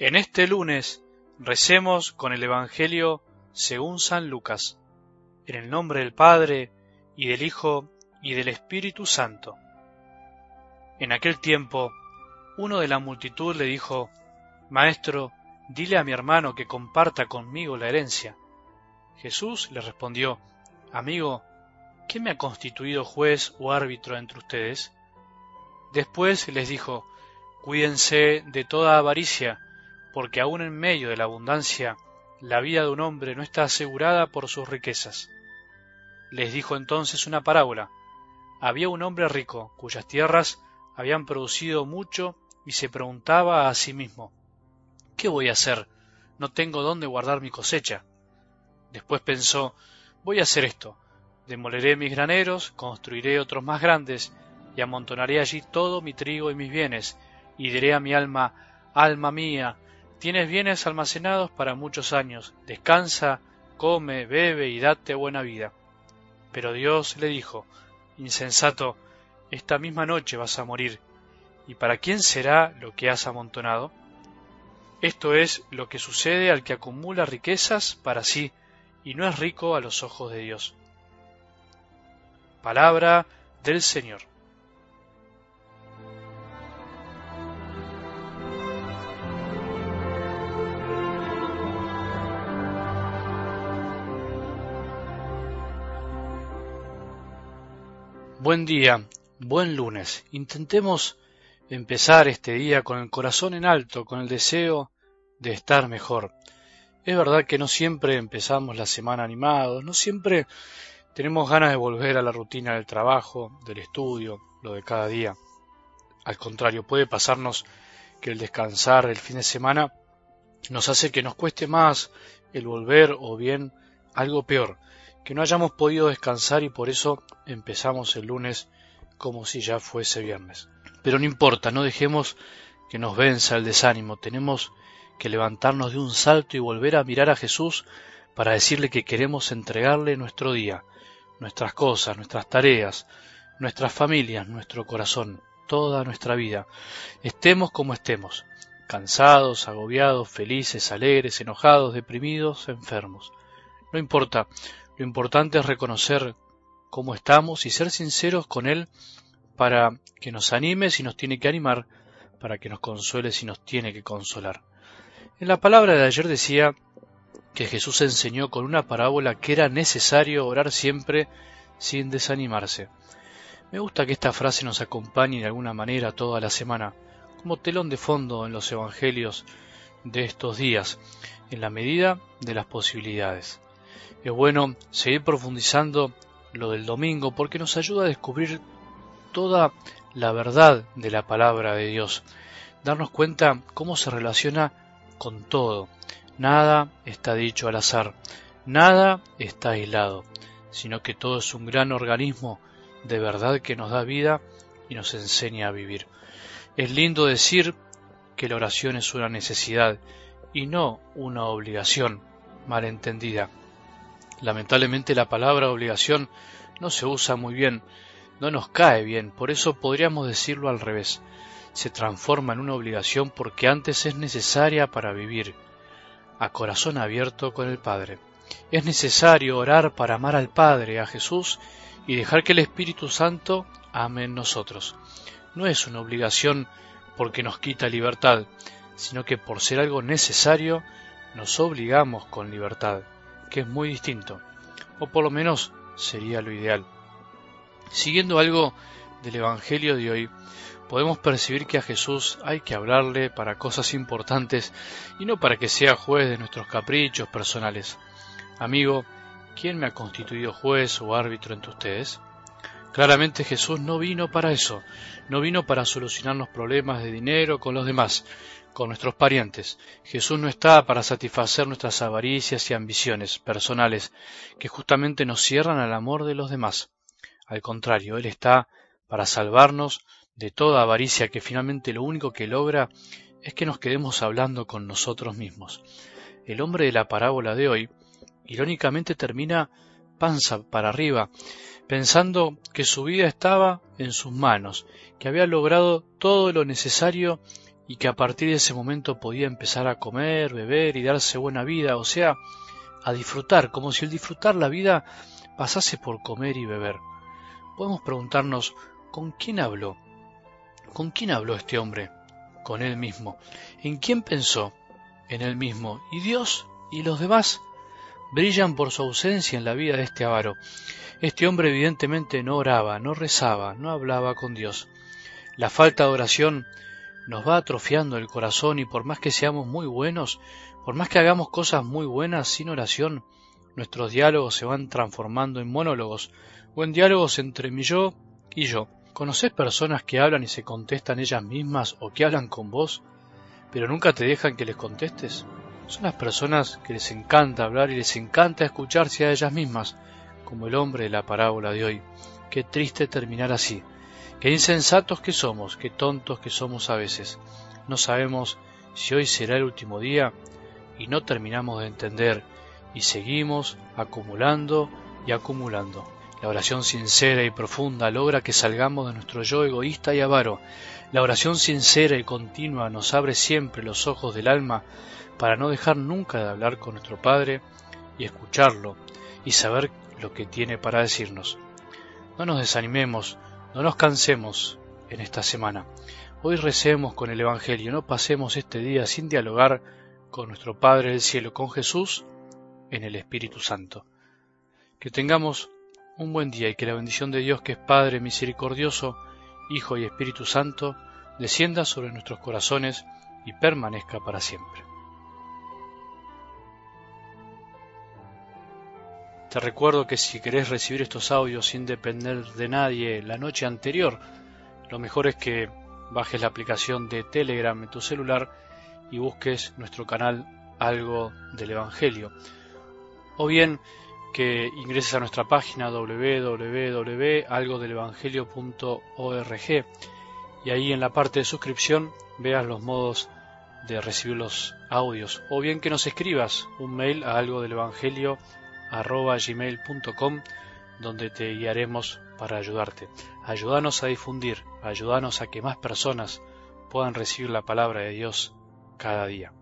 En este lunes recemos con el Evangelio según San Lucas, en el nombre del Padre, y del Hijo, y del Espíritu Santo. En aquel tiempo, uno de la multitud le dijo, Maestro, dile a mi hermano que comparta conmigo la herencia. Jesús le respondió, Amigo, ¿qué me ha constituido juez o árbitro entre ustedes? Después les dijo, Cuídense de toda avaricia, porque aun en medio de la abundancia, la vida de un hombre no está asegurada por sus riquezas. Les dijo entonces una parábola. Había un hombre rico, cuyas tierras habían producido mucho, y se preguntaba a sí mismo, ¿qué voy a hacer? No tengo dónde guardar mi cosecha. Después pensó, voy a hacer esto, demoleré mis graneros, construiré otros más grandes, y amontonaré allí todo mi trigo y mis bienes, y diré a mi alma, alma mía, tienes bienes almacenados para muchos años, descansa, come, bebe y date buena vida. Pero Dios le dijo, insensato, esta misma noche vas a morir, ¿y para quién será lo que has amontonado? Esto es lo que sucede al que acumula riquezas para sí y no es rico a los ojos de Dios. Palabra del Señor. Buen día, buen lunes. Intentemos empezar este día con el corazón en alto, con el deseo de estar mejor. Es verdad que no siempre empezamos la semana animados, no siempre tenemos ganas de volver a la rutina del trabajo, del estudio, lo de cada día. Al contrario, puede pasarnos que el descansar el fin de semana nos hace que nos cueste más el volver o bien algo peor, que no hayamos podido descansar y por eso empezamos el lunes como si ya fuese viernes. Pero no importa, no dejemos que nos venza el desánimo, tenemos que levantarnos de un salto y volver a mirar a Jesús para decirle que queremos entregarle nuestro día, nuestras cosas, nuestras tareas, nuestras familias, nuestro corazón, toda nuestra vida, estemos como estemos, cansados, agobiados, felices, alegres, enojados, deprimidos, enfermos. No importa, lo importante es reconocer cómo estamos y ser sinceros con Él para que nos anime si nos tiene que animar, para que nos consuele si nos tiene que consolar. En la palabra de ayer decía que Jesús enseñó con una parábola que era necesario orar siempre sin desanimarse. Me gusta que esta frase nos acompañe de alguna manera toda la semana, como telón de fondo en los evangelios de estos días, en la medida de las posibilidades. Es bueno seguir profundizando lo del domingo porque nos ayuda a descubrir toda la verdad de la palabra de Dios, darnos cuenta cómo se relaciona con todo. Nada está dicho al azar, nada está aislado, sino que todo es un gran organismo de verdad que nos da vida y nos enseña a vivir. Es lindo decir que la oración es una necesidad y no una obligación malentendida. Lamentablemente la palabra obligación no se usa muy bien, no nos cae bien, por eso podríamos decirlo al revés. Se transforma en una obligación porque antes es necesaria para vivir, a corazón abierto con el Padre. Es necesario orar para amar al Padre, a Jesús, y dejar que el Espíritu Santo ame en nosotros. No es una obligación porque nos quita libertad, sino que por ser algo necesario nos obligamos con libertad que es muy distinto, o por lo menos sería lo ideal. Siguiendo algo del Evangelio de hoy, podemos percibir que a Jesús hay que hablarle para cosas importantes y no para que sea juez de nuestros caprichos personales. Amigo, ¿quién me ha constituido juez o árbitro entre ustedes? Claramente Jesús no vino para eso, no vino para solucionarnos problemas de dinero con los demás, con nuestros parientes. Jesús no está para satisfacer nuestras avaricias y ambiciones personales que justamente nos cierran al amor de los demás. Al contrario, Él está para salvarnos de toda avaricia que finalmente lo único que logra es que nos quedemos hablando con nosotros mismos. El hombre de la parábola de hoy irónicamente termina panza para arriba, pensando que su vida estaba en sus manos, que había logrado todo lo necesario y que a partir de ese momento podía empezar a comer, beber y darse buena vida, o sea, a disfrutar, como si el disfrutar la vida pasase por comer y beber. Podemos preguntarnos, ¿con quién habló? ¿Con quién habló este hombre? Con él mismo. ¿En quién pensó? En él mismo. ¿Y Dios? ¿Y los demás? Brillan por su ausencia en la vida de este avaro. Este hombre evidentemente no oraba, no rezaba, no hablaba con Dios. La falta de oración nos va atrofiando el corazón y por más que seamos muy buenos, por más que hagamos cosas muy buenas sin oración, nuestros diálogos se van transformando en monólogos o en diálogos entre mi yo y yo. ¿Conoces personas que hablan y se contestan ellas mismas o que hablan con vos, pero nunca te dejan que les contestes? Son las personas que les encanta hablar y les encanta escucharse a ellas mismas, como el hombre de la parábola de hoy. Qué triste terminar así. Qué insensatos que somos, qué tontos que somos a veces. No sabemos si hoy será el último día y no terminamos de entender y seguimos acumulando y acumulando. La oración sincera y profunda logra que salgamos de nuestro yo egoísta y avaro. La oración sincera y continua nos abre siempre los ojos del alma para no dejar nunca de hablar con nuestro Padre y escucharlo y saber lo que tiene para decirnos. No nos desanimemos, no nos cansemos en esta semana. Hoy recemos con el Evangelio, no pasemos este día sin dialogar con nuestro Padre del Cielo, con Jesús en el Espíritu Santo. Que tengamos un buen día y que la bendición de Dios, que es Padre misericordioso, Hijo y Espíritu Santo, descienda sobre nuestros corazones y permanezca para siempre. Te recuerdo que si querés recibir estos audios sin depender de nadie la noche anterior, lo mejor es que bajes la aplicación de Telegram en tu celular y busques nuestro canal Algo del Evangelio. O bien que ingreses a nuestra página www.algodelevangelio.org y ahí en la parte de suscripción veas los modos de recibir los audios. O bien que nos escribas un mail a algo del Evangelio gmail.com donde te guiaremos para ayudarte. Ayúdanos a difundir, ayúdanos a que más personas puedan recibir la palabra de Dios cada día.